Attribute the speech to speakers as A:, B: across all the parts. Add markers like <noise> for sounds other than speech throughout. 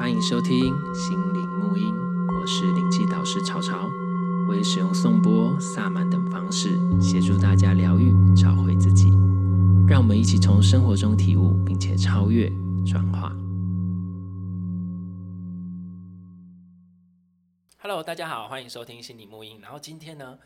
A: 欢迎收听心灵沐音，我是灵气导师潮潮，我会使用颂钵、萨满等方式协助大家疗愈、找回自己。让我们一起从生活中体悟，并且超越、转化。Hello，大家好，欢迎收听心灵沐音。然后今天呢，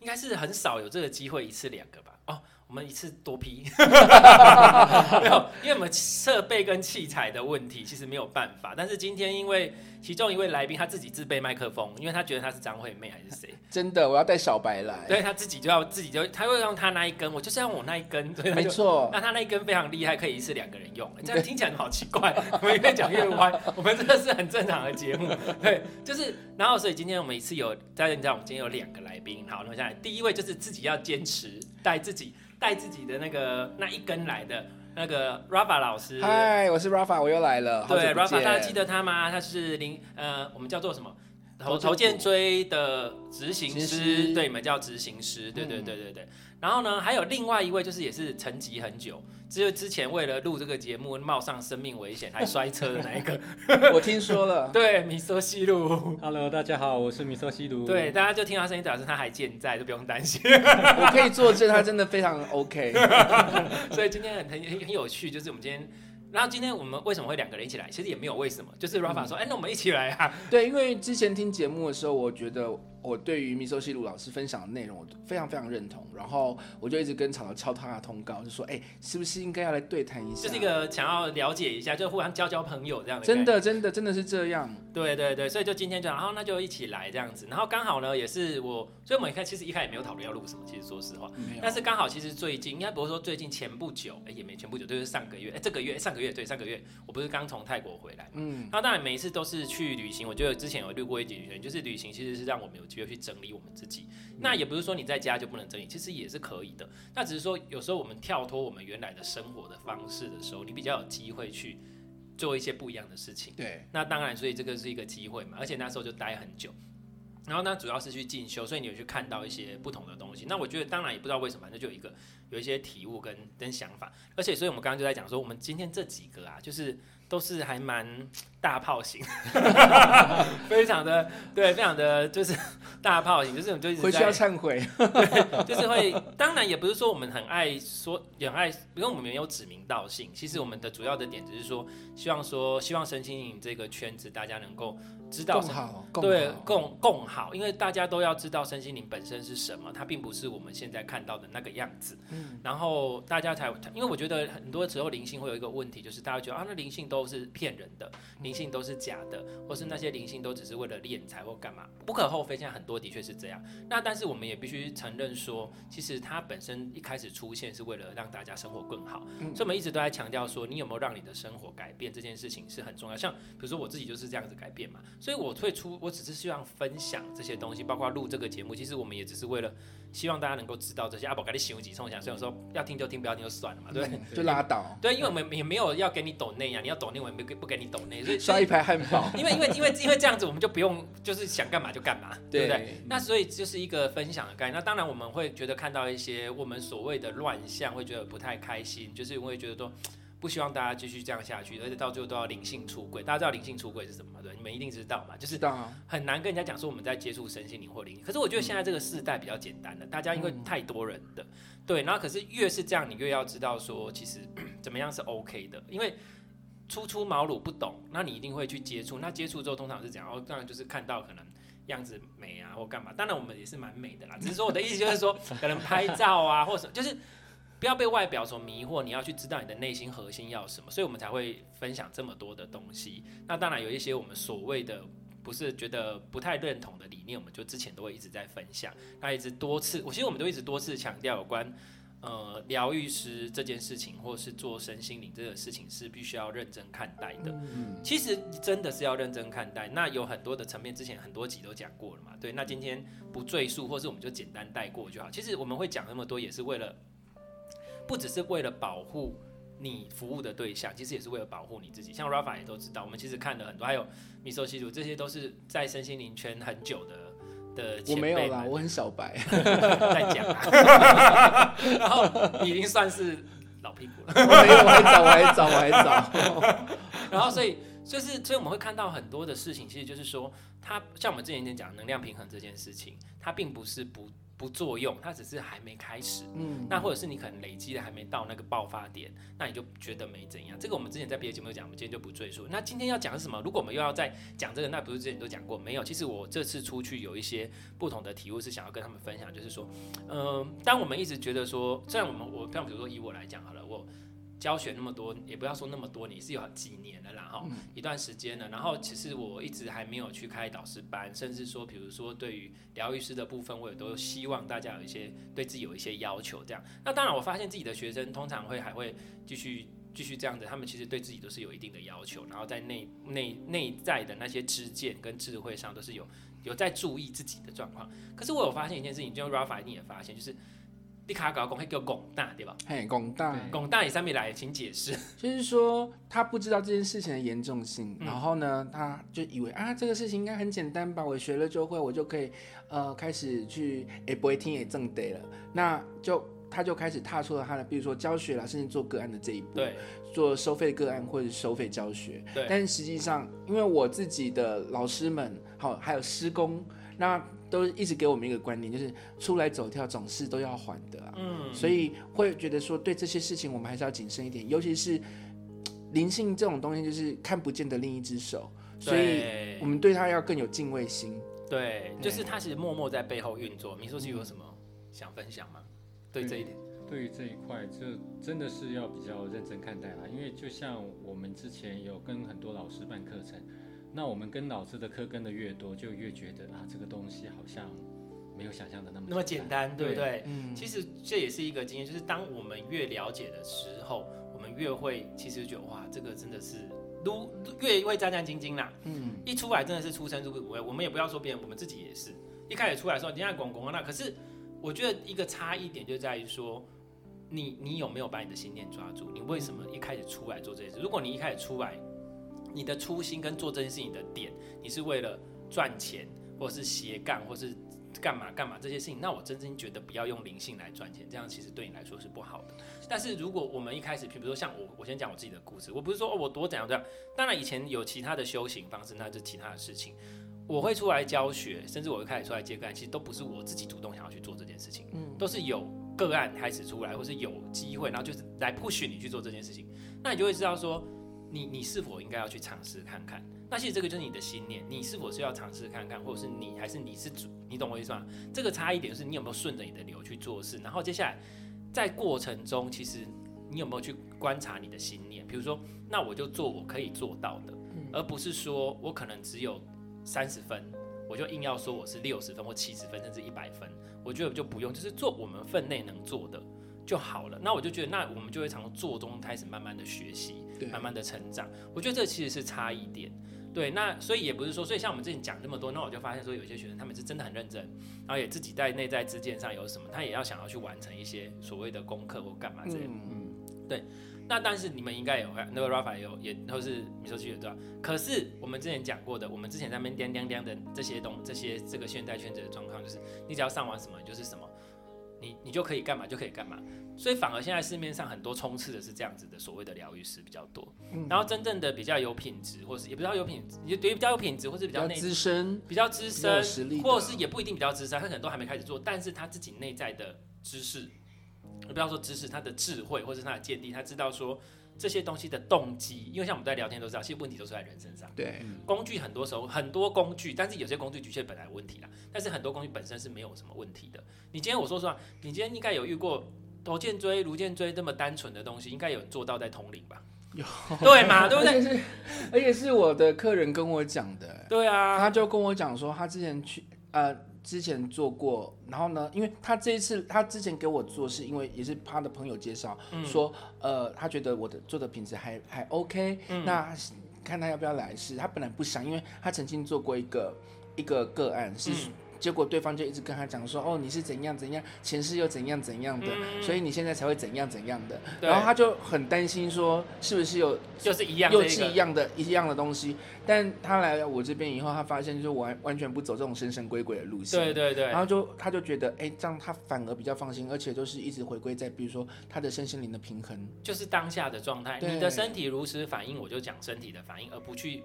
A: 应该是很少有这个机会一次两个吧？哦。我们一次多批，<laughs> 没有，因为我们设备跟器材的问题，其实没有办法。但是今天因为其中一位来宾他自己自备麦克风，因为他觉得他是张惠妹还是谁？
B: 真的，我要带小白来。
A: 对，他自己就要自己就，他会用他那一根，我就是要用我那一根。
B: 没错，
A: 那他那一根非常厉害，可以一次两个人用。<laughs> 这样听起来好奇怪，<laughs> 我们越讲越歪。我们这个是很正常的节目，对，就是。然后所以今天我们一次有大家知道，我们今天有两个来宾。好，那么下来第一位就是自己要坚持带自己。带自己的那个那一根来的那个 Rafa 老师，
B: 嗨，我是 Rafa，我又来了。
A: 对，Rafa，大家记得他吗？他是林呃，我们叫做什么？头头剑追的执行师，对，你们叫执行师，对对对对对。然后呢，还有另外一位，就是也是沉寂很久，只有之前为了录这个节目冒上生命危险还摔车的那一个，<laughs>
B: 我听说了。<laughs>
A: 对，米索西鲁
C: ，Hello，大家好，我是米索西鲁。
A: 对，大家就听他声音，表示他还健在，就不用担心。<laughs>
B: 我可以作证，他真的非常 OK。
A: 所以今天很很很有趣，就是我们今天。然后今天我们为什么会两个人一起来？其实也没有为什么，就是 Rafa 说：“哎、嗯，那我们一起来啊。”
B: 对，因为之前听节目的时候，我觉得。我对于米寿西鲁老师分享的内容，我非常非常认同。然后我就一直跟草草敲他的通告，就说：“哎，是不是应该要来对谈一下？”
A: 就是一个想要了解一下，就互相交交朋友这样的。
B: 真的，真的，真的是这样。
A: 对对对，所以就今天就，然后那就一起来这样子。然后刚好呢，也是我，所以我们一开其实一开始也没有讨论要录什么，其实说实话。但是刚好，其实最近应该不是说最近前不久，哎，也没前不久，就是上个月，哎，这个月上个月对上个月，我不是刚从泰国回来。嗯。然后当然每一次都是去旅行，我觉得之前有录过一集旅行，就是旅行其实是让我们有机会去整理我们。自己，那也不是说你在家就不能整理，其实也是可以的。那只是说有时候我们跳脱我们原来的生活的方式的时候，你比较有机会去做一些不一样的事情。
B: 对，
A: 那当然，所以这个是一个机会嘛。而且那时候就待很久，然后呢，主要是去进修，所以你有去看到一些不同的东西。那我觉得当然也不知道为什么，那就有一个有一些体悟跟跟想法。而且，所以我们刚刚就在讲说，我们今天这几个啊，就是。都是还蛮大炮型，<laughs> 非常的对，非常的就是 <laughs> 大炮型，就是我们就一直
B: 回去要忏悔，
A: 对，就是会。当然也不是说我们很爱说，也很爱，因为我们没有指名道姓。其实我们的主要的点只是说，希望说，希望身心灵这个圈子大家能够知道什么，对，共共好，因为大家都要知道身心灵本身是什么，它并不是我们现在看到的那个样子。嗯，然后大家才，因为我觉得很多时候灵性会有一个问题，就是大家觉得啊，那灵性都都是骗人的，灵性都是假的，或是那些灵性都只是为了敛财或干嘛，不可厚非。现在很多的确是这样。那但是我们也必须承认说，其实它本身一开始出现是为了让大家生活更好。嗯、所以我们一直都在强调说，你有没有让你的生活改变这件事情是很重要。像比如说我自己就是这样子改变嘛，所以我退出，我只是希望分享这些东西，包括录这个节目。其实我们也只是为了希望大家能够知道这些。阿宝给你洗几冲想，所以我说要听就听，不要听就算了嘛，对，
B: 就拉倒。
A: 对，因为我们也没有要给你抖内呀，你要抖内。我也没不给你抖内，所以
B: 刷一排汉堡。
A: 因为因为因为因为这样子，我们就不用就是想干嘛就干嘛，对，对不对？那所以就是一个分享的概念。那当然我们会觉得看到一些我们所谓的乱象，会觉得不太开心，就是我会觉得说不希望大家继续这样下去，而且到最后都要灵性出轨。大家知道灵性出轨是什么吗？对，你们一定知道嘛？就是很难跟人家讲说我们在接触身心灵或灵。可是我觉得现在这个世代比较简单了，大家因为太多人的对，然后可是越是这样，你越要知道说其实 <clears throat> 怎么样是 OK 的，因为。初出茅庐不懂，那你一定会去接触。那接触之后，通常是怎样？哦，当然就是看到可能样子美啊，或干嘛。当然我们也是蛮美的啦，只是说我的意思就是说，<laughs> 可能拍照啊，或者就是不要被外表所迷惑，你要去知道你的内心核心要什么。所以我们才会分享这么多的东西。那当然有一些我们所谓的不是觉得不太认同的理念，我们就之前都会一直在分享。那一直多次，我其实我们都一直多次强调有关。呃，疗愈师这件事情，或是做身心灵这个事情，是必须要认真看待的。嗯，其实真的是要认真看待。那有很多的层面，之前很多集都讲过了嘛。对，那今天不赘述，或是我们就简单带过就好。其实我们会讲那么多，也是为了，不只是为了保护你服务的对象，其实也是为了保护你自己。像 Rafa 也都知道，我们其实看了很多，还有米索西鲁，这些都是在身心灵圈很久的。的
B: 我没有啦，我很小白，<laughs>
A: 在讲啊，<laughs> 然后已经算是老屁股了，
B: 我没有，我还早，我还早，我还早，<laughs>
A: 然后所以。就是所以我们会看到很多的事情，其实就是说，它像我们之前讲能量平衡这件事情，它并不是不。不作用，它只是还没开始。嗯，那或者是你可能累积的还没到那个爆发点，那你就觉得没怎样。这个我们之前在别的节目讲，我们今天就不赘述。那今天要讲的是什么？如果我们又要再讲这个，那不是之前都讲过没有？其实我这次出去有一些不同的体悟，是想要跟他们分享，就是说，嗯、呃，当我们一直觉得说，虽然我们我，像比如说以我来讲好了，我。教学那么多，也不要说那么多，你是有几年了啦，哈，一段时间了。然后其实我一直还没有去开导师班，甚至说，比如说对于疗愈师的部分，我也都希望大家有一些对自己有一些要求，这样。那当然，我发现自己的学生通常会还会继续继续这样子，他们其实对自己都是有一定的要求，然后在内内内在的那些知见跟智慧上都是有有在注意自己的状况。可是我有发现一件事情，就 Rafa 一定也发现，就是。你卡搞讲会叫广大对吧？
B: 嘿，广大，
A: 广大，你上面来，请解释。
B: 就是说他不知道这件事情的严重性，嗯、然后呢，他就以为啊，这个事情应该很简单吧，我学了就会，我就可以呃开始去也不会听也正得了，那就他就开始踏出了他的，比如说教学啦，甚至做个案的这一步，
A: 对，
B: 做收费个案或者收费教学，
A: 对。
B: 但实际上，因为我自己的老师们，好，还有师工，那。都一直给我们一个观念，就是出来走跳总是都要还的啊。嗯，所以会觉得说，对这些事情我们还是要谨慎一点，尤其是灵性这种东西，就是看不见的另一只手，所以我们对他要更有敬畏心。
A: 对，就是他其实默默在背后运作。你说是有什么想分享吗？对这一点，
C: 对于这一块，就真的是要比较认真看待啦。因为就像我们之前有跟很多老师办课程。那我们跟老师的课跟的越多，就越觉得啊，这个东西好像没有想象的那么
A: 那么简单，对不对？
C: 对
A: 嗯，其实这也是一个经验，就是当我们越了解的时候，我们越会其实觉得哇，这个真的是都越会战战兢兢啦。嗯，一出来真的是出生入死，我们也不要说别人，我们自己也是一开始出来的时候，你现在拱拱那，可是我觉得一个差异点就在于说，你你有没有把你的心念抓住？你为什么一开始出来做这件事？如果你一开始出来，你的初心跟做这件事情的点，你是为了赚钱，或是斜杠，或是干嘛干嘛这些事情，那我真心觉得不要用灵性来赚钱，这样其实对你来说是不好的。但是如果我们一开始，比如说像我，我先讲我自己的故事，我不是说哦我多怎样怎样，当然以前有其他的修行方式，那就其他的事情。我会出来教学，甚至我会开始出来接个案，其实都不是我自己主动想要去做这件事情，嗯，都是有个案开始出来，或是有机会，然后就是来 push 你去做这件事情，那你就会知道说。你你是否应该要去尝试看看？那其实这个就是你的信念，你是否是要尝试看看，或者是你还是你是主？你懂我意思吗？这个差异点是你有没有顺着你的流去做事，然后接下来在过程中，其实你有没有去观察你的信念？比如说，那我就做我可以做到的，而不是说我可能只有三十分，我就硬要说我是六十分或七十分甚至一百分，我觉得就不用，就是做我们分内能做的就好了。那我就觉得，那我们就会从做中开始慢慢的学习。慢慢的成长，我觉得这其实是差异点。对，那所以也不是说，所以像我们之前讲那么多，那我就发现说，有些学生他们是真的很认真，然后也自己在内在之间上有什么，他也要想要去完成一些所谓的功课或干嘛之类的。嗯，对。那但是你们应该有那个 Rafa 有也都是米索西也知道。可是我们之前讲过的，我们之前在那边叮叮叮的这些东这些这个现代圈子的状况，就是你只要上完什么就是什么，你你就可以干嘛就可以干嘛。所以反而现在市面上很多充斥的是这样子的所谓的疗愈师比较多，嗯、然后真正的比较有品质，或是也不知道有品质，也对比较有品质，或是比较
B: 资深、
A: 比较资深，或者是也不一定比较资深，他可能都还没开始做，但是他自己内在的知识，不要说知识，他的智慧或是他的见地，他知道说这些东西的动机，因为像我们在聊天都知道，其实问题都是在人身上。
B: 对，
A: 工具很多时候很多工具，但是有些工具的确本来有问题啦，但是很多工具本身是没有什么问题的。你今天我说实话，你今天应该有遇过。头肩椎、颅肩椎这么单纯的东西，应该有人做到在通灵吧？
B: 有，<laughs>
A: 对嘛？对不对？
B: 而且是，而且是我的客人跟我讲的。
A: 对啊，
B: 他就跟我讲说，他之前去呃之前做过，然后呢，因为他这一次他之前给我做，是因为也是他的朋友介绍，嗯、说呃他觉得我的做的品质还还 OK，、嗯、那看他要不要来试。他本来不想，因为他曾经做过一个一个个案是。嗯结果对方就一直跟他讲说，哦，你是怎样怎样，前世又怎样怎样的，嗯、所以你现在才会怎样怎样的。然后他就很担心说，是不是有
A: 就是一样
B: 又是一样的一样的东西？但他来了我这边以后，他发现就是完完全不走这种神神鬼鬼的路线。
A: 对对对。
B: 然后就他就觉得，哎，这样他反而比较放心，而且就是一直回归在比如说他的身心灵的平衡，
A: 就是当下的状态。你的身体如实反应，我就讲身体的反应，而不去。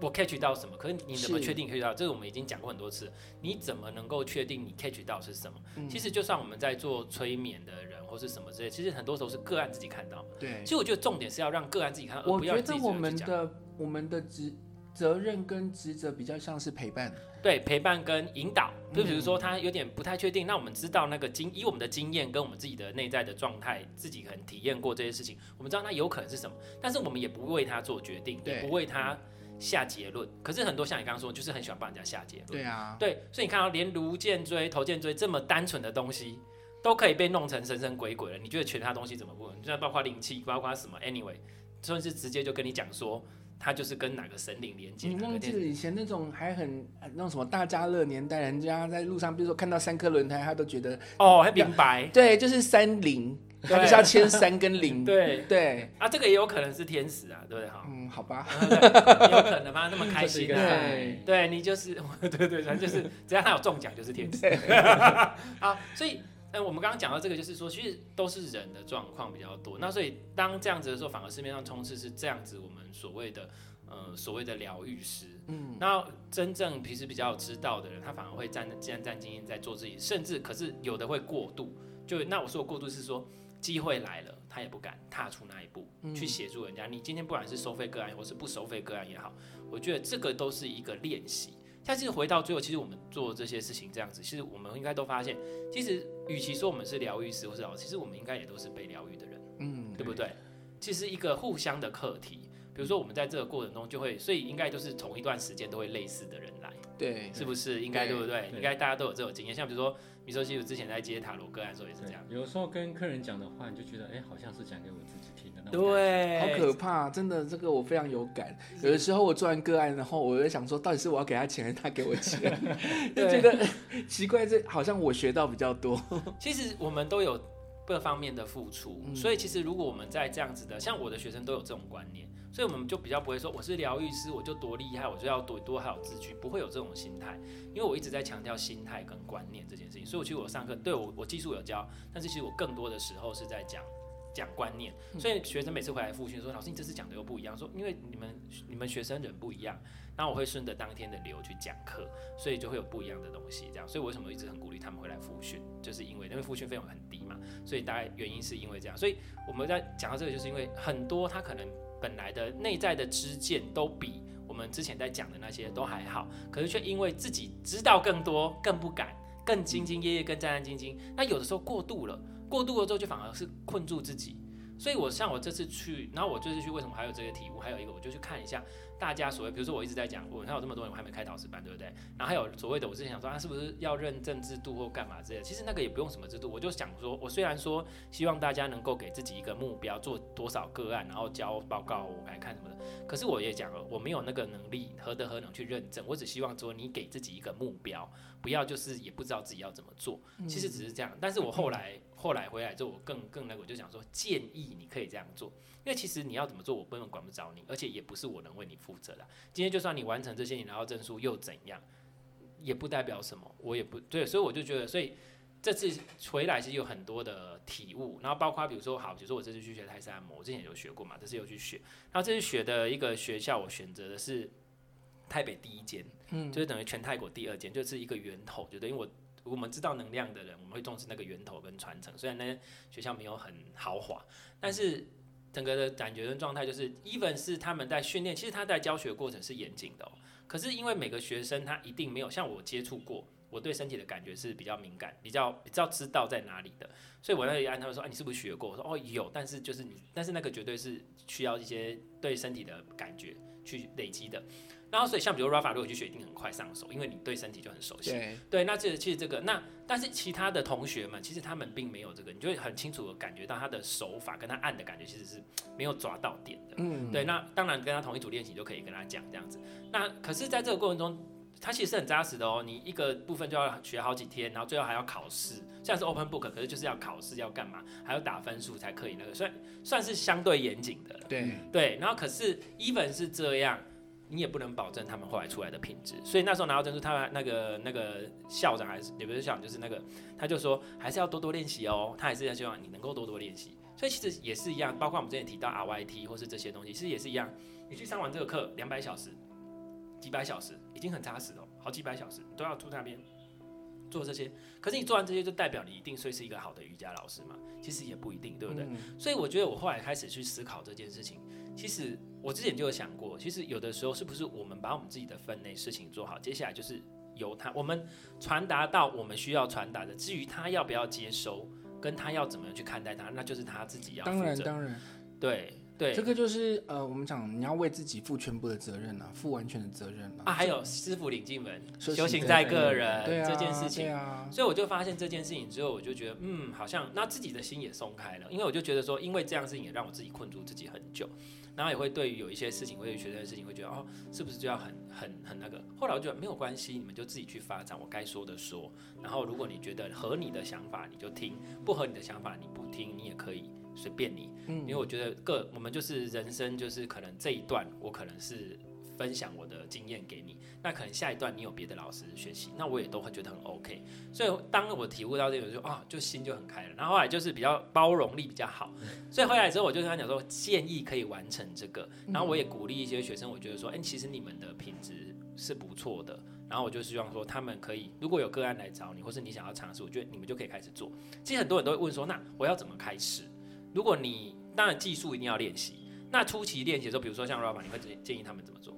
A: 我 catch 到什么？可是你怎么确定 catch 到？这个我们已经讲过很多次。你怎么能够确定你 catch 到是什么？嗯、其实就算我们在做催眠的人或是什么之类，其实很多时候是个案自己看到。
B: 对。
A: 其实我觉得重点是要让个案自己看到。
B: 我觉得我们的我们的职责任跟职责比较像是陪伴。
A: 对，陪伴跟引导。就比如说他有点不太确定，那我们知道那个经以我们的经验跟我们自己的内在的状态，自己很体验过这些事情，我们知道那有可能是什么，但是我们也不为他做决定，也不为他。下结论，可是很多像你刚刚说，就是很喜欢帮人家下结论。
B: 对啊，
A: 对，所以你看到连颅荐椎、头荐椎这么单纯的东西，都可以被弄成神神鬼鬼了。你觉得其他东西怎么不能？就包括灵气，包括什么？Anyway，甚至直接就跟你讲说，他就是跟哪个神灵连接。
B: 你忘记了以前那种还很那种什么大家乐年代，人家在路上，比如说看到三颗轮胎，他都觉得
A: 哦，还明白。
B: 对，就是三灵。他就是要签三跟零，
A: 对
B: 对
A: 啊，这个也有可能是天使啊，对不对？哈，
B: 嗯，好吧，
A: 有可能吗？那么开心，
B: 对
A: 对，你就是 <laughs> 对对，反正就是只要他有中奖就是天使。好，所以呃，我们刚刚讲到这个，就是说其实都是人的状况比较多。那所以当这样子的时候，反而市面上充斥是这样子，我们所谓的呃所谓的疗愈师，嗯，那真正平时比较知道的人，他反而会战战战兢兢在做自己，甚至可是有的会过度。就那我说的过度是说。机会来了，他也不敢踏出那一步去协助人家。你今天不管是收费个案，或是不收费个案也好，我觉得这个都是一个练习。但是回到最后，其实我们做这些事情这样子，其实我们应该都发现，其实与其说我们是疗愈师或是老师，其实我们应该也都是被疗愈的人，嗯，对不对？其实一个互相的课题。比如说我们在这个过程中就会，所以应该就是同一段时间都会类似的人来，
B: 对，
A: 是不是？应该对不对？应该大家都有这种经验。像比如说。比如说，其实之前在接塔罗个案的时候也是这样。
C: 有时候跟客人讲的话，你就觉得，哎、欸，好像是讲给我自己听的那
A: 种。对，
B: 好可怕，真的，这个我非常有感。有的时候我做完个案，然后我就想说，到底是我要给他钱，还是他给我钱？<laughs> 就觉得 <laughs> 奇怪，这好像我学到比较多。
A: 其实我们都有各方面的付出，嗯、所以其实如果我们在这样子的，像我的学生都有这种观念。所以我们就比较不会说我是疗愈师，我就多厉害，我就要多多还有自居，不会有这种心态。因为我一直在强调心态跟观念这件事情。所以我其实我上课，对我我技术有教，但是其实我更多的时候是在讲讲观念。所以学生每次回来复训说：“老师，你这次讲的又不一样。”说：“因为你们你们学生人不一样，那我会顺着当天的流去讲课，所以就会有不一样的东西。这样，所以我为什么一直很鼓励他们回来复训，就是因为因为复训费用很低嘛，所以大概原因是因为这样。所以我们在讲到这个，就是因为很多他可能。本来的内在的知见都比我们之前在讲的那些都还好，可是却因为自己知道更多，更不敢，更兢兢业业，更战战兢兢。那有的时候过度了，过度了之后就反而是困住自己。所以我像我这次去，然后我这次去为什么还有这个题目？还有一个我就去看一下。大家所谓，比如说我一直在讲，我看有这么多人我还没开导师班，对不对？然后还有所谓的，我之前想说，他、啊、是不是要认证制度或干嘛之类的？其实那个也不用什么制度，我就想说，我虽然说希望大家能够给自己一个目标，做多少个案，然后交报告我来看什么的。可是我也讲了，我没有那个能力，何德何能去认证？我只希望说你给自己一个目标，不要就是也不知道自己要怎么做。其实只是这样。但是我后来 <laughs> 后来回来之后，我更更那个，我就想说，建议你可以这样做。因为其实你要怎么做，我根本管不着你，而且也不是我能为你负责的。今天就算你完成这些，你拿到证书又怎样，也不代表什么。我也不对，所以我就觉得，所以这次回来其实有很多的体悟。然后包括比如说，好，比如说我这次去学泰式按摩，我之前有学过嘛，这次又去学。然后这次学的一个学校，我选择的是台北第一间，嗯，就是等于全泰国第二间，就是一个源头，就等于我我们知道能量的人，我们会重视那个源头跟传承。虽然那学校没有很豪华，但是。整个的感觉跟状态就是，even 是他们在训练，其实他在教学过程是严谨的哦。可是因为每个学生他一定没有像我接触过，我对身体的感觉是比较敏感，比较比较知道在哪里的，所以我那里按他们说，哎，你是不是学过？我说哦有，但是就是你，但是那个绝对是需要一些对身体的感觉去累积的。然后，所以像比如 Rafa 如果去学，一定很快上手，因为你对身体就很熟悉。对，对，那这其实这个那，但是其他的同学们，其实他们并没有这个，你就会很清楚的感觉到他的手法跟他按的感觉其实是没有抓到点的。嗯，对，那当然跟他同一组练习就可以跟他讲这样子。那可是在这个过程中，它其实是很扎实的哦。你一个部分就要学好几天，然后最后还要考试。虽然是 open book，可是就是要考试，要干嘛？还要打分数才可以那个，算算是相对严谨的。
B: 对
A: 对，然后可是 even 是这样，你也不能保证他们后来出来的品质。所以那时候拿到证书，他那个那个校长还是也不是校长，就是那个他就说还是要多多练习哦。他还是要希望你能够多多练习。所以其实也是一样，包括我们之前提到 RYT 或是这些东西，其实也是一样。你去上完这个课两百小时。几百小时已经很扎实了，好几百小时你都要住那边做这些，可是你做完这些就代表你一定会是一个好的瑜伽老师嘛？其实也不一定，对不对？嗯、所以我觉得我后来开始去思考这件事情，其实我之前就有想过，其实有的时候是不是我们把我们自己的分内事情做好，接下来就是由他我们传达到我们需要传达的，至于他要不要接收，跟他要怎么样去看待他，那就是他自己要负责。
B: 当然，当然，
A: 对。对，
B: 这个就是呃，我们讲你要为自己负全部的责任啊，负完全的责任啊。
A: 啊，还有师傅领进门，修行在个人这件事情。
B: 啊，
A: 所以我就发现这件事情之后，我就觉得嗯，好像那自己的心也松开了，因为我就觉得说，因为这样事情也让我自己困住自己很久，然后也会对于有一些事情，会学这件事情，会觉得哦，是不是就要很很很那个？后来我觉得没有关系，你们就自己去发展，我该说的说。然后如果你觉得合你的想法，你就听；不合你的想法，你不听，你也可以。随便你，嗯因为我觉得个我们就是人生，就是可能这一段我可能是分享我的经验给你，那可能下一段你有别的老师学习，那我也都会觉得很 OK。所以当我体悟到这个就，啊，就心就很开了。然后后来就是比较包容力比较好，所以回来之后我就跟他讲说，建议可以完成这个。然后我也鼓励一些学生，我觉得说，哎，其实你们的品质是不错的。然后我就希望说，他们可以如果有个案来找你，或是你想要尝试，我觉得你们就可以开始做。其实很多人都会问说，那我要怎么开始？如果你当然技术一定要练习，那初期练习的时候，比如说像 Rafa，你会建建议他们怎么做？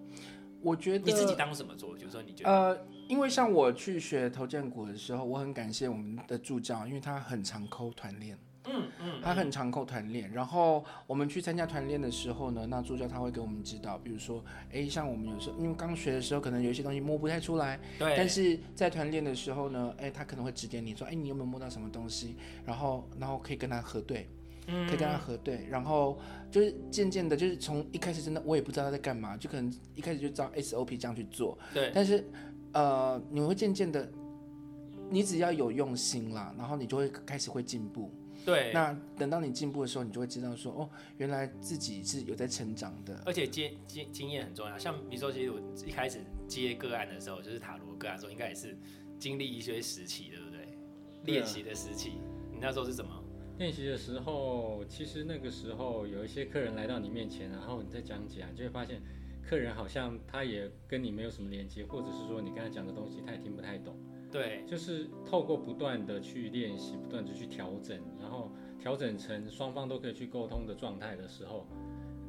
B: 我觉得
A: 你自己当什么做？就是说你觉得？
B: 呃，因为像我去学头建股的时候，我很感谢我们的助教，因为他很常扣团练，
A: 嗯嗯，
B: 他很常扣团练。然后我们去参加团练的时候呢，那助教他会给我们指导，比如说，哎，像我们有时候因为刚学的时候，可能有一些东西摸不太出来，
A: 对。
B: 但是在团练的时候呢，哎，他可能会指点你说，哎，你有没有摸到什么东西？然后，然后可以跟他核对。可以跟他核对，然后就是渐渐的，就是从一开始真的我也不知道他在干嘛，就可能一开始就照 SOP 这样去做。
A: 对。
B: 但是，呃，你会渐渐的，你只要有用心啦，然后你就会开始会进步。
A: 对。
B: 那等到你进步的时候，你就会知道说，哦，原来自己是有在成长的。
A: 而且经经经验很重要，像比如说，其实我一开始接个案的时候，就是塔罗个案的时候，应该也是经历一些时期，对不对？练习的时期，你那时候是怎么？
C: 练习的时候，其实那个时候有一些客人来到你面前，然后你在讲解啊，就会发现客人好像他也跟你没有什么连接，或者是说你跟他讲的东西他也听不太懂。
A: 对，
C: 就是透过不断的去练习，不断的去调整，然后调整成双方都可以去沟通的状态的时候，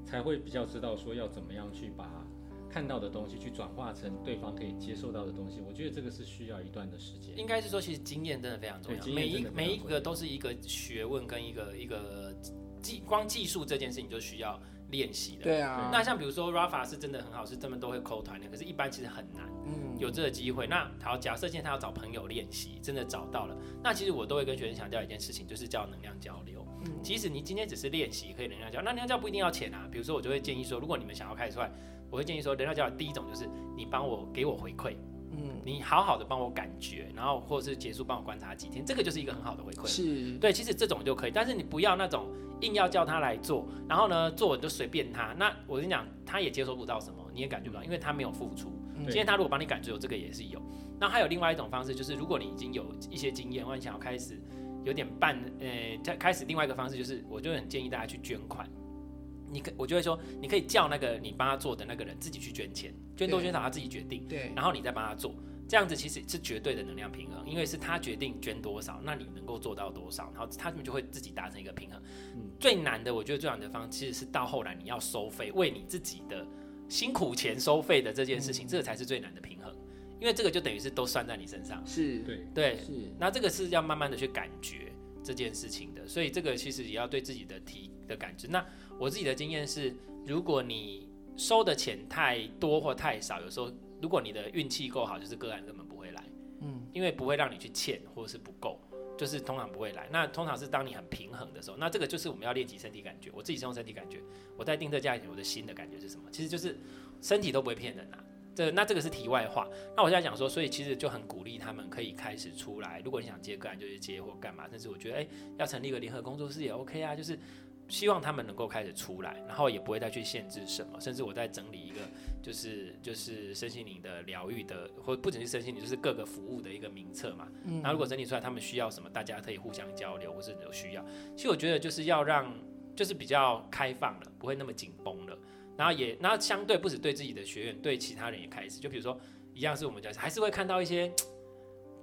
C: 才会比较知道说要怎么样去把。看到的东西去转化成对方可以接受到的东西，我觉得这个是需要一段的时间。
A: 应该是说，其实经验真的非常重要，每一每一个都是一个学问跟一个一个技，光技术这件事情就需要练习的。
B: 对啊。
A: 那像比如说 Rafa 是真的很好，是他们都会扣团的，可是一般其实很难。嗯。有这个机会，那好，假设现在他要找朋友练习，真的找到了，那其实我都会跟学生强调一件事情，就是叫能量交流。嗯。即使你今天只是练习，可以能量交流，那能量交流不一定要钱啊。比如说，我就会建议说，如果你们想要开始出来。我会建议说，人道教育第一种就是你帮我给我回馈，嗯，你好好的帮我感觉，然后或者是结束帮我观察几天，这个就是一个很好的回馈。
B: 是，
A: 对，其实这种就可以，但是你不要那种硬要叫他来做，然后呢做你就随便他，那我跟你讲，他也接收不到什么，你也感觉不到，因为他没有付出。嗯、今天他如果帮你感觉有这个也是有。那还有另外一种方式，就是如果你已经有一些经验，或者你想要开始有点半，呃，再开始另外一个方式，就是我就很建议大家去捐款。你可，我就会说，你可以叫那个你帮他做的那个人自己去捐钱，捐多捐少他自己决定。
B: 对，
A: 然后你再帮他做，这样子其实是绝对的能量平衡，因为是他决定捐多少，那你能够做到多少，然后他们就会自己达成一个平衡。嗯，最难的，我觉得最难的方其实是到后来你要收费，为你自己的辛苦钱收费的这件事情，嗯，这个才是最难的平衡，因为这个就等于是都算在你身上。
B: 是，
C: 对，
A: 对，是。那这个是要慢慢的去感觉这件事情的，所以这个其实也要对自己的提的感知。那我自己的经验是，如果你收的钱太多或太少，有时候如果你的运气够好，就是个案根本不会来，嗯，因为不会让你去欠或者是不够，就是通常不会来。那通常是当你很平衡的时候，那这个就是我们要练习身体感觉。我自己是用身体感觉，我在定这价钱，我的心的感觉是什么？其实就是身体都不会骗人啊，这那这个是题外话。那我现在讲说，所以其实就很鼓励他们可以开始出来。如果你想接个案，就去接或干嘛。甚至我觉得，哎，要成立一个联合工作室也 OK 啊，就是希望他们能够开始出来，然后也不会再去限制什么。甚至我在整理一个，就是就是身心灵的疗愈的，或不仅是身心灵，就是各个服务的一个名册嘛。嗯。那如果整理出来，他们需要什么，大家可以互相交流，或是有需要。其实我觉得就是要让，就是比较开放了，不会那么紧绷了。然后也，然后相对不止对自己的学员，对其他人也开始，就比如说一样是我们家，还是会看到一些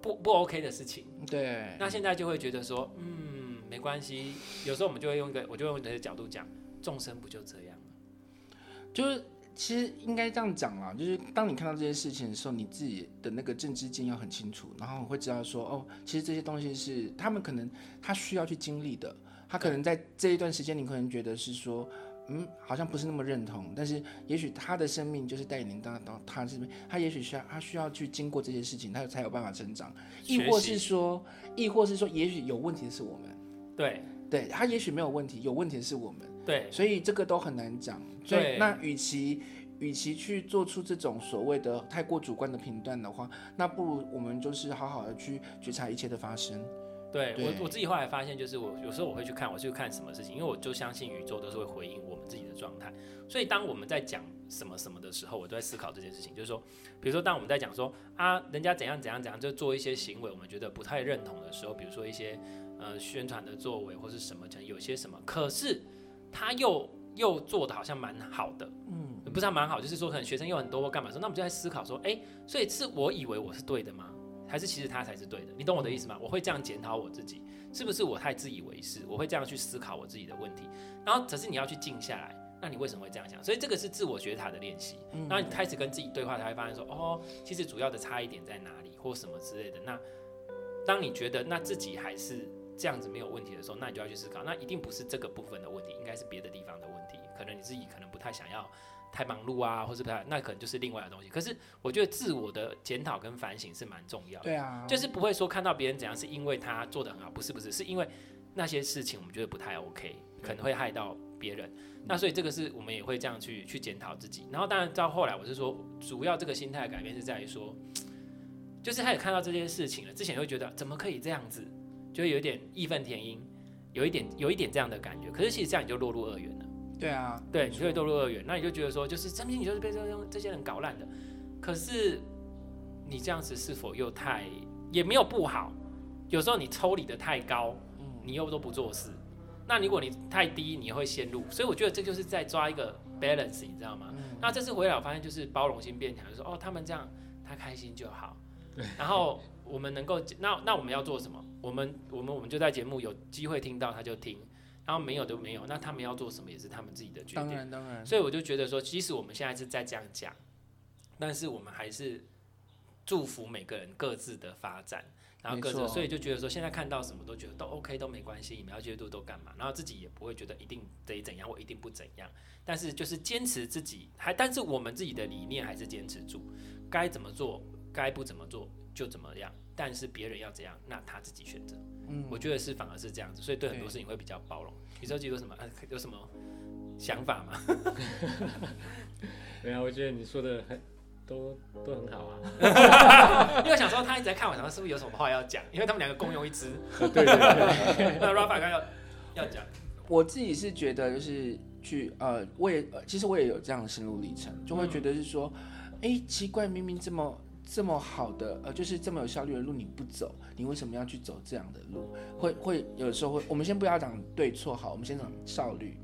A: 不不 OK 的事情。
B: 对。那
A: 现在就会觉得说，嗯，没关系。有时候我们就会用一个，我就会用这些角度讲，众生不就这样吗？
B: 就是其实应该这样讲啦，就是当你看到这些事情的时候，你自己的那个正知见要很清楚，然后会知道说，哦，其实这些东西是他们可能他需要去经历的，他可能在这一段时间，你可能觉得是说。嗯，好像不是那么认同，但是也许他的生命就是带领到到他这边，他也许需要他需要去经过这些事情，他才有办法成长，亦或是说，亦或是说，也许有问题的是我们，
A: 对，
B: 对他也许没有问题，有问题的是我们，
A: 对，
B: 所以这个都很难讲，所以那与其与其去做出这种所谓的太过主观的评断的话，那不如我们就是好好的去觉察一切的发生。
A: 对，对我我自己后来发现，就是我有时候我会去看，我去看什么事情，因为我就相信宇宙都是会回应我们自己的状态。所以当我们在讲什么什么的时候，我都在思考这件事情。就是说，比如说当我们在讲说啊，人家怎样怎样怎样，就做一些行为，我们觉得不太认同的时候，比如说一些呃宣传的作为或是什么，讲有些什么，可是他又又做的好像蛮好的，嗯，不是蛮好，就是说可能学生又很多或干嘛说，那我们就在思考说，哎，所以是我以为我是对的吗？还是其实他才是对的，你懂我的意思吗？我会这样检讨我自己，是不是我太自以为是？我会这样去思考我自己的问题。然后，可是你要去静下来，那你为什么会这样想？所以这个是自我觉察的练习。然后你开始跟自己对话，才会发现说，哦，其实主要的差异点在哪里，或什么之类的。那当你觉得那自己还是这样子没有问题的时候，那你就要去思考，那一定不是这个部分的问题，应该是别的地方的问题。可能你自己可能不太想要。太忙碌啊，或是不太，那可能就是另外的东西。可是我觉得自我的检讨跟反省是蛮重要的。
B: 对啊，
A: 就是不会说看到别人怎样，是因为他做的很好，不是不是，是因为那些事情我们觉得不太 OK，可能会害到别人。那所以这个是我们也会这样去去检讨自己。然后当然到后来，我是说，主要这个心态改变是在于说，就是他也看到这件事情了，之前会觉得怎么可以这样子，就有点义愤填膺，有一点有一点这样的感觉。可是其实这样你就落入恶缘了。
B: 对啊，
A: 对，你就会堕入恶缘，那你就觉得说，就是真心你就是被这些这些人搞烂的。可是你这样子是否又太也没有不好？有时候你抽离的太高，你又都不做事。那如果你太低，你会陷入。所以我觉得这就是在抓一个 balance，你知道吗？那这次回来我发现就是包容心变强，就说哦，他们这样他开心就好。然后我们能够那那我们要做什么？我们我们我们就在节目有机会听到他就听。然后没有都没有，那他们要做什么也是他们自己的决定。
B: 当然当然。
A: 所以我就觉得说，即使我们现在是在这样讲，但是我们还是祝福每个人各自的发展，然后各自，所以就觉得说，现在看到什么都觉得都 OK 都没关系，你们要接度都干嘛？然后自己也不会觉得一定得怎样或一定不怎样，但是就是坚持自己，还但是我们自己的理念还是坚持住，该怎么做，该不怎么做就怎么样。但是别人要怎样，那他自己选择。嗯，我觉得是反而是这样子，所以对很多事情会比较包容。宇宙记有什么？有什么想法吗？<laughs>
C: 对啊，我觉得你说的很都都很好啊。<laughs>
A: 因为想说他一直在看我，想说是不是有什么话要讲？因为他们两个共用一支。<laughs>
C: 对对对。
A: 那 Rafa 刚刚要要讲，
B: 我自己是觉得就是去呃，我也其实我也有这样的心路历程，就会觉得是说，哎、嗯欸，奇怪，明明这么。这么好的呃，就是这么有效率的路你不走，你为什么要去走这样的路？会会有的时候会，我们先不要讲对错好，我们先讲效率。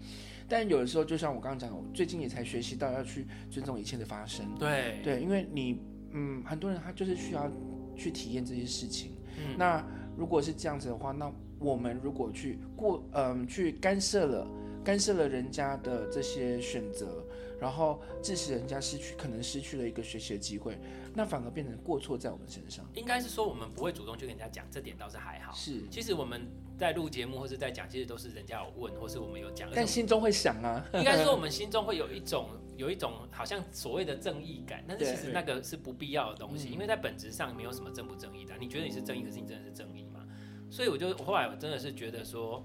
B: 但有的时候，就像我刚刚讲，我最近也才学习到要去尊重一切的发生。
A: 对
B: 对，因为你嗯，很多人他就是需要去体验这些事情。嗯。那如果是这样子的话，那我们如果去过嗯去干涉了干涉了人家的这些选择，然后致使人家失去可能失去了一个学习的机会。那反而变成过错在我们身上。
A: 应该是说我们不会主动去跟人家讲，这点倒是还好。
B: 是，
A: 其实我们在录节目或是在讲，其实都是人家有问，或是我们有讲。
B: 但心中会想啊，
A: 应该说我们心中会有一种有一种好像所谓的正义感，但是其实那个是不必要的东西，因为在本质上没有什么正不正义的。你觉得你是正义，可是你真的是正义吗？所以我就后来我真的是觉得说，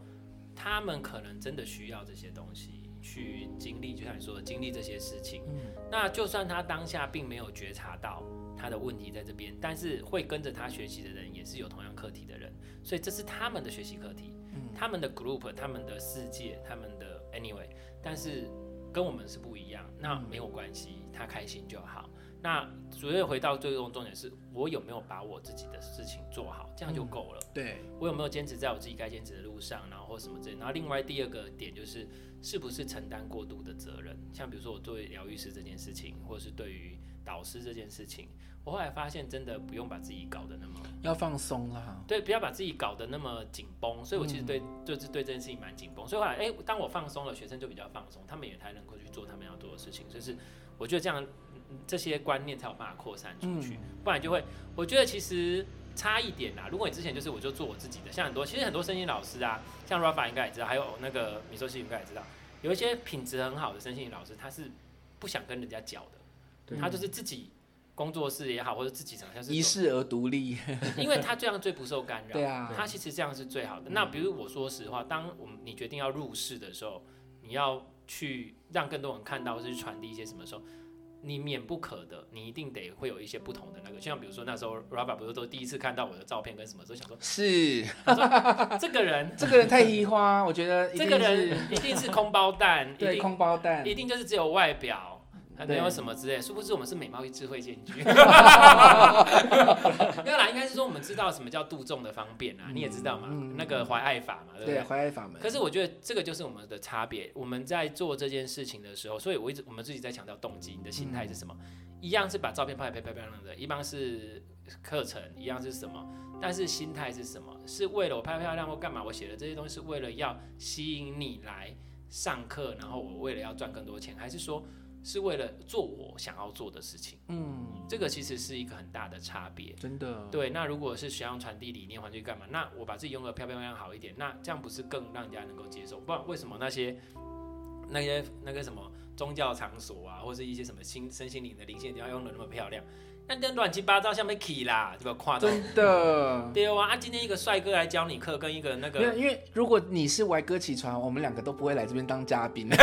A: 他们可能真的需要这些东西。去经历，就像你说的，经历这些事情。
B: 嗯，
A: 那就算他当下并没有觉察到他的问题在这边，但是会跟着他学习的人也是有同样课题的人，所以这是他们的学习课题，嗯，他们的 group，他们的世界，他们的 anyway，但是跟我们是不一样，那没有关系，他开心就好。那主要回到最终重点是，我有没有把我自己的事情做好，这样就够了。
B: 嗯、对，我
A: 有没有坚持在我自己该坚持的路上，然后或什么之类。然后另外第二个点就是，是不是承担过度的责任？像比如说我作为疗愈师这件事情，或者是对于导师这件事情，我后来发现真的不用把自己搞得那么
B: 要放松啦。
A: 对，不要把自己搞得那么紧绷。所以我其实对、嗯、就是对这件事情蛮紧绷。所以后来，哎、欸，当我放松了，学生就比较放松，他们也才能够去做他们要做的事情。就是我觉得这样。这些观念才有办法扩散出去，不然就会。我觉得其实差一点啦。如果你之前就是我就做我自己的，像很多其实很多身心老师啊，像 Rafa 应该也知道，还有那个米寿西应该也知道，有一些品质很好的身心老师，他是不想跟人家讲的，他就是自己工作室也好，或者自己想像是
B: 遗世而独立，<laughs>
A: 因为他这样最不受干扰。
B: 对啊，
A: 他其实这样是最好的。那比如我说实话，当我们你决定要入世的时候，你要去让更多人看到，或是去传递一些什么时候。你免不可的，你一定得会有一些不同的那个，就像比如说那时候 Rafa 不是都第一次看到我的照片跟什么，时候想说，
B: 是，
A: 说这个人，<laughs>
B: 这个人太移花，我觉得
A: 这个人一定是空包蛋，<laughs>
B: 对，空包蛋，
A: 一定就是只有外表。还没有什么之类，殊不知我们是美貌与智慧兼具。<laughs> 没有啦，应该是说我们知道什么叫度众的方便啊，你也知道嘛，那个怀爱法嘛，对不对？
B: 怀爱法门。
A: 可是我觉得这个就是我们的差别。我们在做这件事情的时候，所以我一直我们自己在强调动机，你的心态是什么？一样是把照片拍得漂漂亮亮的，一般是课程，一样是什么？但是心态是什么？是为了我拍漂亮或干嘛？我写的这些东西是为了要吸引你来上课，然后我为了要赚更多钱，还是说？是为了做我想要做的事情，嗯，这个其实是一个很大的差别，
B: 真的。
A: 对，那如果是想要传递理念，还去干嘛？那我把自己用得漂漂亮亮好一点，那这样不是更让人家能够接受？不然为什么那些那些那个什么宗教场所啊，或是一些什么心身心灵的灵性你要用得那么漂亮？那跟乱七八糟，像被起啦，对吧？夸张。
B: 真的。
A: 对啊，啊，今天一个帅哥来教你课，跟一个那个。
B: 因为如果你是歪哥起床，我们两个都不会来这边当嘉宾。
A: 对，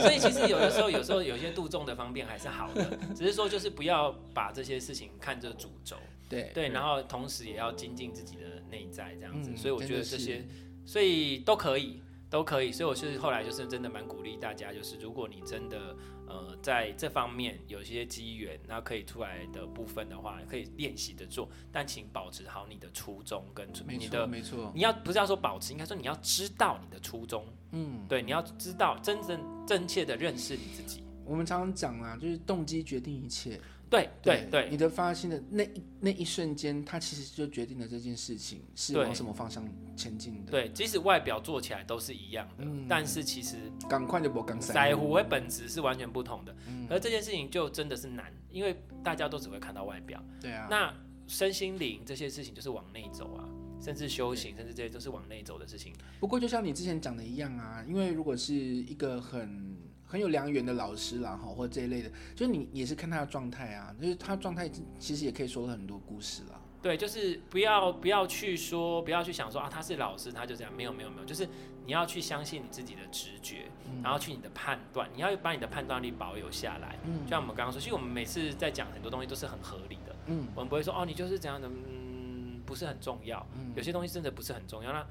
A: 所以其实有的时候，有时候有些度众的方便还是好的，<laughs> 只是说就是不要把这些事情看作主轴。
B: 对
A: 对，然后同时也要精进自己的内在，这样子。嗯、所以我觉得这些，所以都可以，都可以。所以我是后来就是真的蛮鼓励大家，就是如果你真的。呃，在这方面有一些机缘，然后可以出来的部分的话，可以练习的做，但请保持好你的初衷跟你的，
B: 没错，
A: 你要不是要说保持，应该说你要知道你的初衷，嗯，对，你要知道真正正确的认识你自己。
B: 我们常常讲啊，就是动机决定一切。
A: 对对对，
B: 你的发心的那一那一瞬间，它其实就决定了这件事情是往什么方向前进的。
A: 对，即使外表做起来都是一样的，嗯、但是其实
B: 赶快就不赶
A: 在乎，的本质是完全不同的。嗯、而这件事情就真的是难，因为大家都只会看到外表。
B: 对啊。
A: 那身心灵这些事情就是往内走啊，甚至修行，甚至这些都是往内走的事情。
B: 不过就像你之前讲的一样啊，因为如果是一个很。很有良缘的老师啦，哈，或者这一类的，就是你也是看他的状态啊，就是他状态其实也可以说了很多故事啦。
A: 对，就是不要不要去说，不要去想说啊，他是老师，他就这样，没有没有没有，就是你要去相信你自己的直觉，嗯、然后去你的判断，你要把你的判断力保有下来。嗯，就像我们刚刚说，其实我们每次在讲很多东西都是很合理的。嗯，我们不会说哦，你就是怎样的，嗯，不是很重要。嗯，有些东西真的不是很重要，那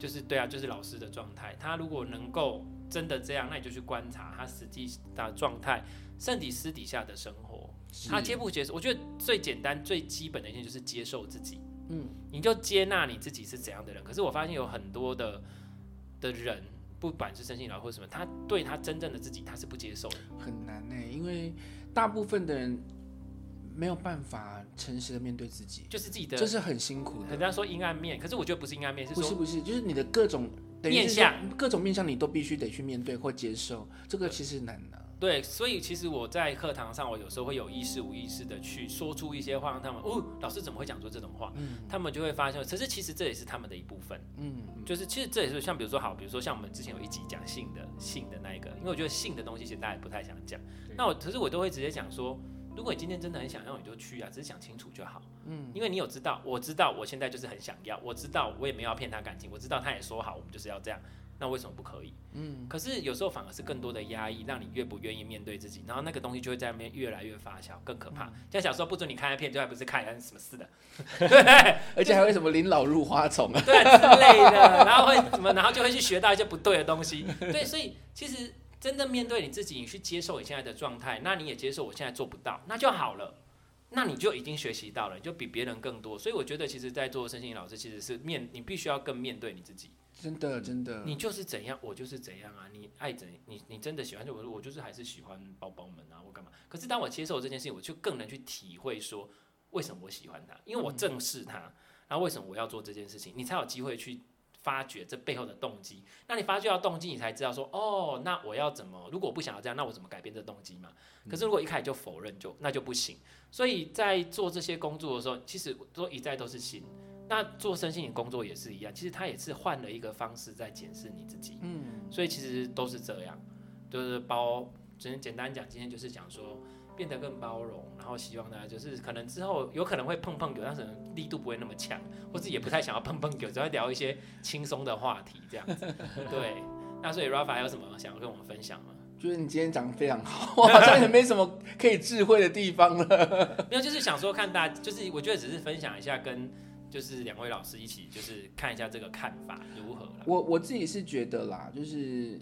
A: 就是对啊，就是老师的状态，他如果能够。真的这样，那你就去观察他实际的状态，甚至私底下的生活，他接不接受？我觉得最简单、最基本的一件就是接受自己。嗯，你就接纳你自己是怎样的人。可是我发现有很多的的人，不管是身心老或什么，他对他真正的自己他是不接受的，
B: 很难呢、欸。因为大部分的人没有办法诚实的面对自己，
A: 就是自己的，
B: 这是很辛苦的。
A: 人家说阴暗面，可是我觉得不是阴暗面，是说
B: 不是不是，就是你的各种。面向各种面向，你都必须得去面对或接受，这个其实难的。
A: 对，所以其实我在课堂上，我有时候会有意识无意识的去说出一些话，让他们哦，老师怎么会讲出这种话？嗯，他们就会发现，其实其实这也是他们的一部分。嗯，就是其实这也是像比如说好，比如说像我们之前有一集讲性的性的那一个，因为我觉得性的东西其实大家也不太想讲。那我可是我都会直接讲说。如果你今天真的很想要，你就去啊，只是讲清楚就好。嗯，因为你有知道，我知道，我现在就是很想要，我知道，我也没有要骗他感情，我知道他也说好，我们就是要这样。那为什么不可以？嗯，可是有时候反而是更多的压抑，让你越不愿意面对自己，然后那个东西就会在那边越来越发酵，更可怕。嗯、像小时候不准你看 A 片，就还不是看人什么似的，对，<laughs>
B: 而且还会什么临老入花丛啊，<laughs>
A: 对之类的，然后会怎么，然后就会去学到一些不对的东西。对，所以其实真正面对你自己，你去接受你现在的状态，那你也接受我现在做不到，那就好了。那你就已经学习到了，你就比别人更多。所以我觉得，其实，在做身心灵老师，其实是面你必须要更面对你自己。
B: 真的，真的，
A: 你就是怎样，我就是怎样啊！你爱怎，你你真的喜欢就我，我就是还是喜欢包包们啊，我干嘛？可是当我接受这件事情，我就更能去体会说，为什么我喜欢他，因为我正视他，然后为什么我要做这件事情，你才有机会去。发掘这背后的动机，那你发掘到动机，你才知道说，哦，那我要怎么？如果我不想要这样，那我怎么改变这动机嘛？可是如果一开始就否认，就那就不行。所以在做这些工作的时候，其实都一再都是心。那做身心灵工作也是一样，其实他也是换了一个方式在检视你自己。嗯，所以其实都是这样，就是包，只能简单讲，今天就是讲说。变得更包容，然后希望大家就是可能之后有可能会碰碰狗，但是力度不会那么强，或者也不太想要碰碰狗，只会聊一些轻松的话题这样子。对，那所以 Rafa 还有什么想要跟我们分享吗？
B: 觉得你今天讲的非常好，我 <laughs> 好像也没什么可以智慧的地方了。
A: 没有，就是想说看大家，就是我觉得只是分享一下，跟就是两位老师一起就是看一下这个看法如何。
B: 我我自己是觉得啦，就是。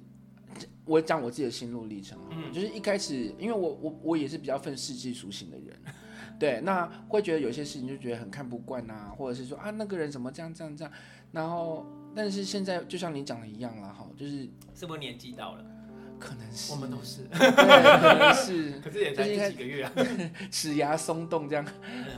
B: 我讲我自己的心路历程，嗯，就是一开始，因为我我我也是比较愤世嫉俗型的人，对，那会觉得有些事情就觉得很看不惯啊，或者是说啊那个人怎么这样这样这样，然后但是现在就像你讲的一样啦，哈，就是
A: 是不是年纪到了？
B: 可能是，
A: 我们都是，<laughs>
B: 对，可能是，<laughs>
A: 可是也才几个月啊，
B: 齿牙松动这样，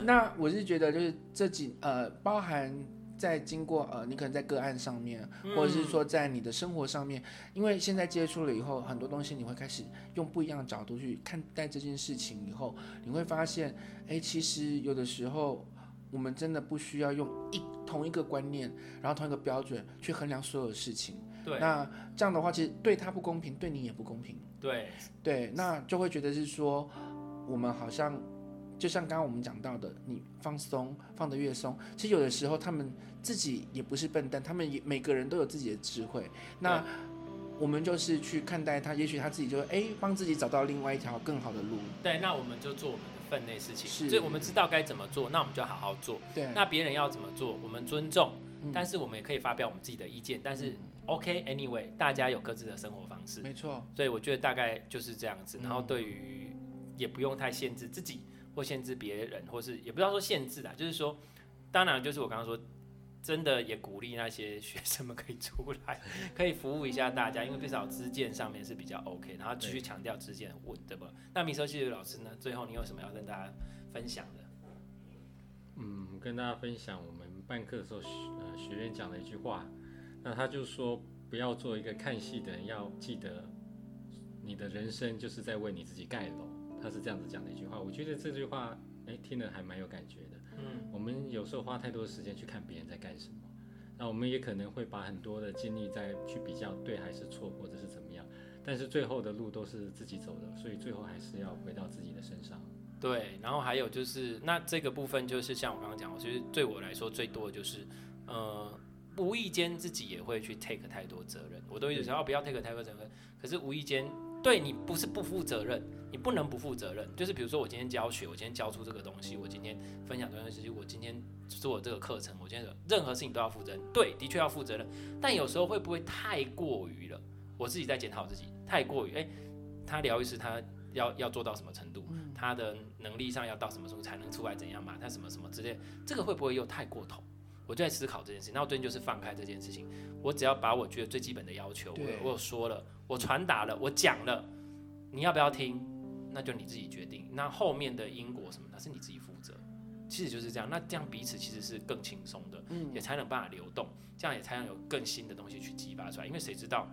B: 那我是觉得就是这几呃包含。在经过呃，你可能在个案上面，或者是说在你的生活上面，因为现在接触了以后，很多东西你会开始用不一样的角度去看待这件事情，以后你会发现，哎，其实有的时候我们真的不需要用一同一个观念，然后同一个标准去衡量所有事情。
A: 对，
B: 那这样的话，其实对他不公平，对你也不公平。
A: 对，
B: 对，那就会觉得是说，我们好像。就像刚刚我们讲到的，你放松放得越松，其实有的时候他们自己也不是笨蛋，他们也每个人都有自己的智慧。那我们就是去看待他，也许他自己就哎帮自己找到另外一条更好的路。
A: 对，那我们就做我们的分内事情，是，所以我们知道该怎么做，那我们就好好做。
B: 对，
A: 那别人要怎么做，我们尊重，嗯，但是我们也可以发表我们自己的意见。但是 OK，Anyway，大家有各自的生活方式，
B: 没错。
A: 所以我觉得大概就是这样子。然后对于也不用太限制自己。或限制别人，或是也不知道说限制啊，就是说，当然就是我刚刚说，真的也鼓励那些学生们可以出来，可以服务一下大家，因为至少知见上面是比较 OK，然后继续强调知见稳，对不？那米索西鲁老师呢？最后你有什么要跟大家分享的？
C: 嗯，跟大家分享我们办课的时候，呃，学员讲的一句话，那他就说，不要做一个看戏的人，要记得，你的人生就是在为你自己盖楼。他是这样子讲的一句话，我觉得这句话，哎，听了还蛮有感觉的。嗯，我们有时候花太多的时间去看别人在干什么，那我们也可能会把很多的精力再去比较对还是错，或者是怎么样。但是最后的路都是自己走的，所以最后还是要回到自己的身上。
A: 对，然后还有就是，那这个部分就是像我刚刚讲，其实对我来说最多的就是，呃，无意间自己也会去 take 太多责任。我都一直想要不要 take 太多责任，可是无意间。对你不是不负责任，你不能不负责任。就是比如说，我今天教学，我今天教出这个东西，我今天分享这段事情，我今天做这个课程，我今天任何事情都要负责任。对，的确要负责任。但有时候会不会太过于了？我自己在检讨自己，太过于。诶，他疗愈师他要要做到什么程度？他的能力上要到什么时候才能出来怎样嘛？他什么什么之类，这个会不会又太过头？我就在思考这件事情。那我最近就是放开这件事情，我只要把我觉得最基本的要求，我我有说了。我传达了，我讲了，你要不要听？那就你自己决定。那后面的因果什么，那是你自己负责。其实就是这样。那这样彼此其实是更轻松的，嗯，也才能办法流动，这样也才能有更新的东西去激发出来。因为谁知道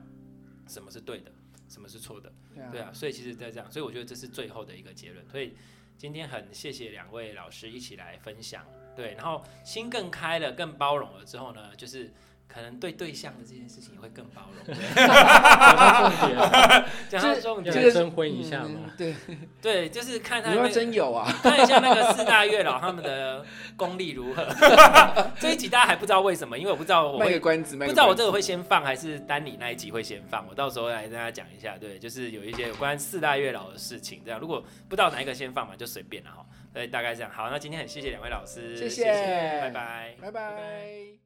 A: 什么是对的，什么是错的？对啊，对啊。所以其实在这样，所以我觉得这是最后的一个结论。所以今天很谢谢两位老师一起来分享，对，然后心更开了，更包容了之后呢，就是。可能对对象的这件事情也会更包容，对，<laughs> 讲到重点，
C: 这个征婚一下嘛？
B: 对
A: 对，就是看他、那
B: 个。
A: 个、
B: 真有啊！
A: 看一下那个四大月老他们的功力如何。<laughs> 这一集大家还不知道为什么，因为我不知道我会
B: 卖个关子，
A: 不知道我这个会先放还是丹尼那一集会先放。我到时候来跟大家讲一下，对，就是有一些有关四大月老的事情。这样，如果不知道哪一个先放嘛，就随便了哈。对，大概这样。好，那今天很谢谢两位老师，
B: 谢谢，
A: 拜拜，
B: 拜拜。